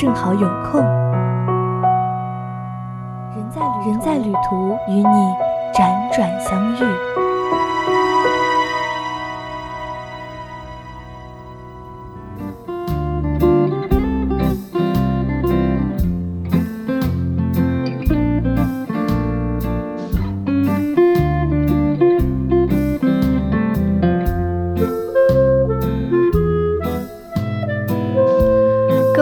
正好有空。人在人在旅途，与你辗转相遇。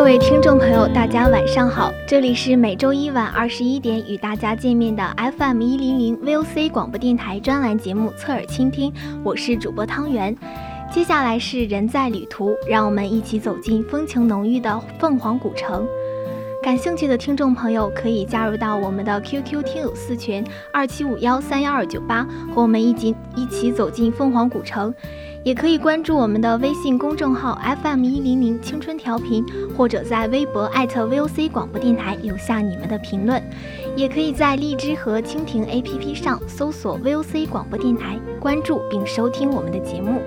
各位听众朋友，大家晚上好，这里是每周一晚二十一点与大家见面的 FM 一零零 VOC 广播电台专栏节目《侧耳倾听》，我是主播汤圆。接下来是人在旅途，让我们一起走进风情浓郁的凤凰古城。感兴趣的听众朋友可以加入到我们的 QQ 听友四群二七五幺三幺二九八，和我们一起一起走进凤凰古城。也可以关注我们的微信公众号 FM 一零零青春调频，或者在微博艾特 VOC 广播电台留下你们的评论。也可以在荔枝和蜻蜓 APP 上搜索 VOC 广播电台，关注并收听我们的节目。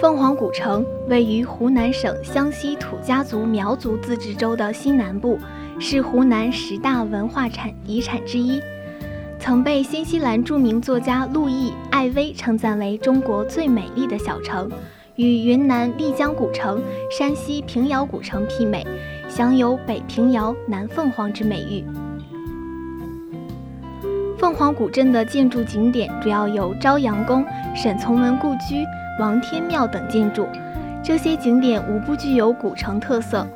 凤凰古城位于湖南省湘西土家族苗族自治州的西南部，是湖南十大文化产遗产之一，曾被新西兰著名作家路易·艾薇称赞为中国最美丽的小城，与云南丽江古城、山西平遥古城媲美，享有“北平遥、南凤凰”之美誉。凤凰古镇的建筑景点主要有朝阳宫、沈从文故居。王天庙等建筑，这些景点无不具有古城特色。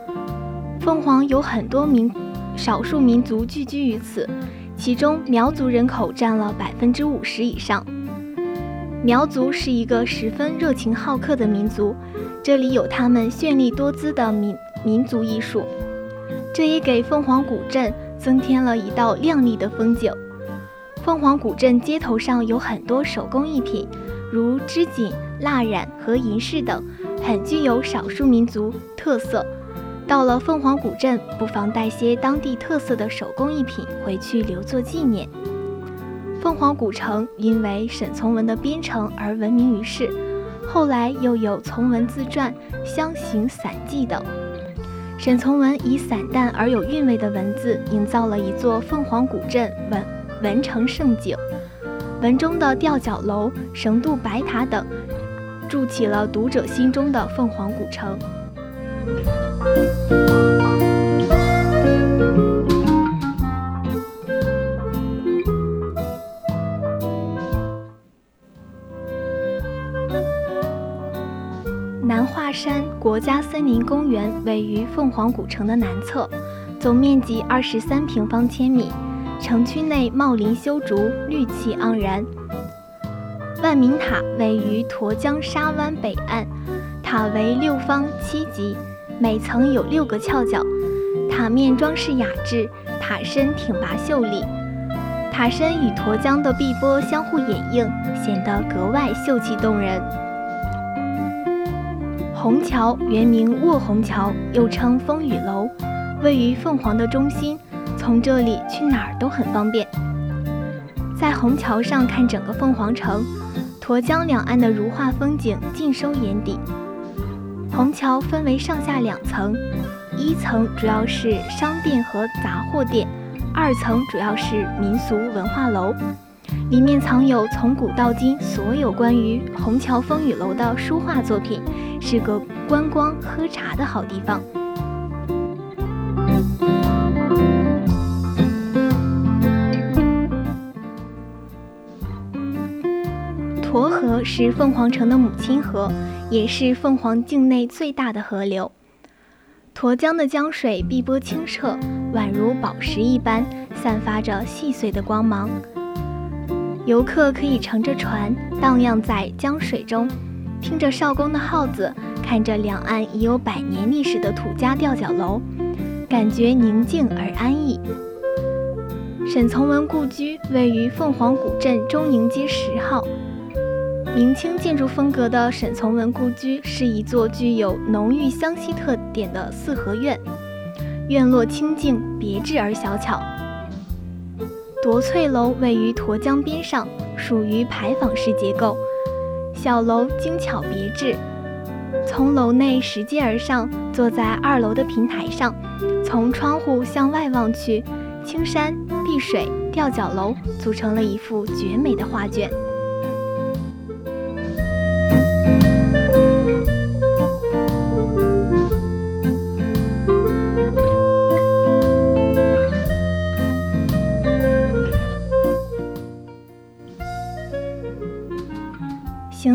凤凰有很多民少数民族聚居于此，其中苗族人口占了百分之五十以上。苗族是一个十分热情好客的民族，这里有他们绚丽多姿的民民族艺术，这也给凤凰古镇增添了一道亮丽的风景。凤凰古镇街头上有很多手工艺品，如织锦。蜡染和银饰等，很具有少数民族特色。到了凤凰古镇，不妨带些当地特色的手工艺品回去留作纪念。凤凰古城因为沈从文的编程而闻名于世，后来又有从文自传、乡行散记等。沈从文以散淡而有韵味的文字，营造了一座凤凰古镇文文城胜景。文中的吊脚楼、绳渡白塔等。筑起了读者心中的凤凰古城。南华山国家森林公园位于凤凰古城的南侧，总面积二十三平方千米，城区内茂林修竹，绿气盎然。万民塔位于沱江沙湾北岸，塔为六方七级，每层有六个翘角，塔面装饰雅致，塔身挺拔秀丽，塔身与沱江的碧波相互掩映，显得格外秀气动人。虹桥原名卧虹桥，又称风雨楼，位于凤凰的中心，从这里去哪儿都很方便。在虹桥上看整个凤凰城。沱江两岸的如画风景尽收眼底。虹桥分为上下两层，一层主要是商店和杂货店，二层主要是民俗文化楼，里面藏有从古到今所有关于虹桥风雨楼的书画作品，是个观光喝茶的好地方。沱河是凤凰城的母亲河，也是凤凰境内最大的河流。沱江的江水碧波清澈，宛如宝石一般，散发着细碎的光芒。游客可以乘着船荡漾在江水中，听着少公的号子，看着两岸已有百年历史的土家吊脚楼，感觉宁静而安逸。沈从文故居位于凤凰古镇中宁街十号。明清建筑风格的沈从文故居是一座具有浓郁湘西特点的四合院，院落清静别致而小巧。夺翠楼位于沱江边上，属于牌坊式结构，小楼精巧别致。从楼内拾阶而上，坐在二楼的平台上，从窗户向外望去，青山碧水吊脚楼组成了一幅绝美的画卷。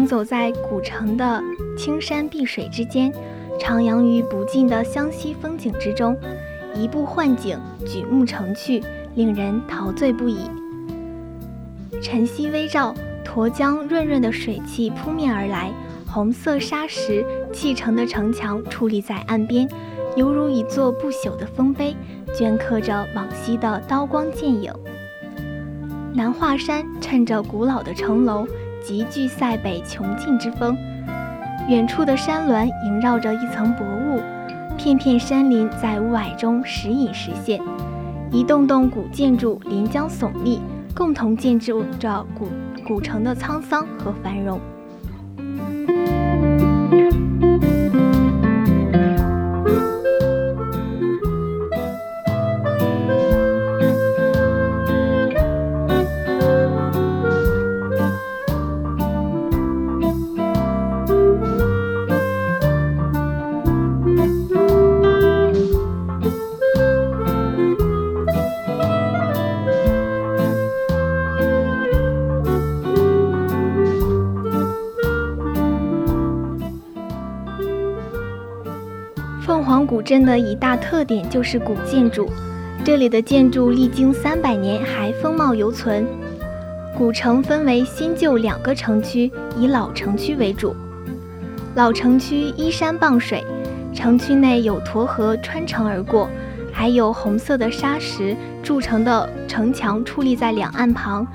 走在古城的青山碧水之间，徜徉于不尽的湘西风景之中，移步换景，举目成趣，令人陶醉不已。晨曦微照，沱江润润的水汽扑面而来，红色砂石砌成的城墙矗立在岸边，犹如一座不朽的丰碑，镌刻着往昔的刀光剑影。南华山衬着古老的城楼。极具塞北穷尽之风，远处的山峦萦绕着一层薄雾，片片山林在雾霭中时隐时现，一栋栋古建筑临江耸立，共同见证着古古城的沧桑和繁荣。镇的一大特点就是古建筑，这里的建筑历经三百年还风貌犹存。古城分为新旧两个城区，以老城区为主。老城区依山傍水，城区内有沱河穿城而过，还有红色的砂石筑成的城墙矗立在两岸旁。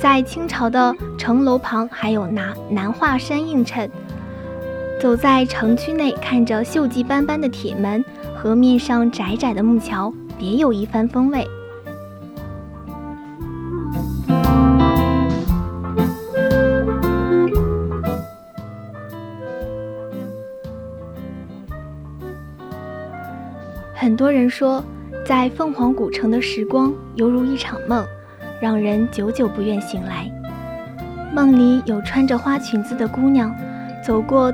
在清朝的城楼旁还有南南华山映衬。走在城区内，看着锈迹斑斑的铁门，河面上窄窄的木桥，别有一番风味。很多人说，在凤凰古城的时光犹如一场梦，让人久久不愿醒来。梦里有穿着花裙子的姑娘，走过。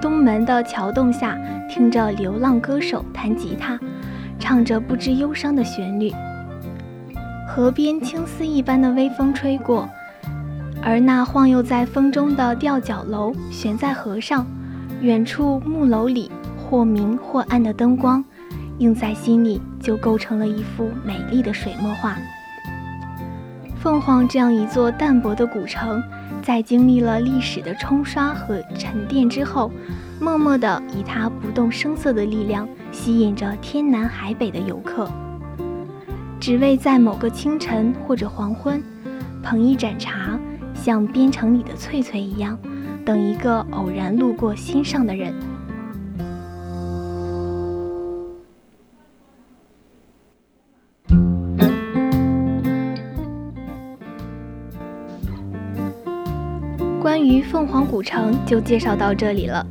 东门的桥洞下，听着流浪歌手弹吉他，唱着不知忧伤的旋律。河边青丝一般的微风吹过，而那晃悠在风中的吊脚楼悬在河上，远处木楼里或明或暗的灯光，映在心里就构成了一幅美丽的水墨画。凤凰这样一座淡泊的古城。在经历了历史的冲刷和沉淀之后，默默地以它不动声色的力量，吸引着天南海北的游客，只为在某个清晨或者黄昏，捧一盏茶，像边城里的翠翠一样，等一个偶然路过心上的人。关于凤凰古城就介绍到这里了，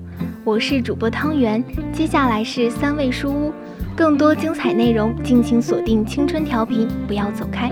我是主播汤圆，接下来是三味书屋，更多精彩内容敬请锁定青春调频，不要走开。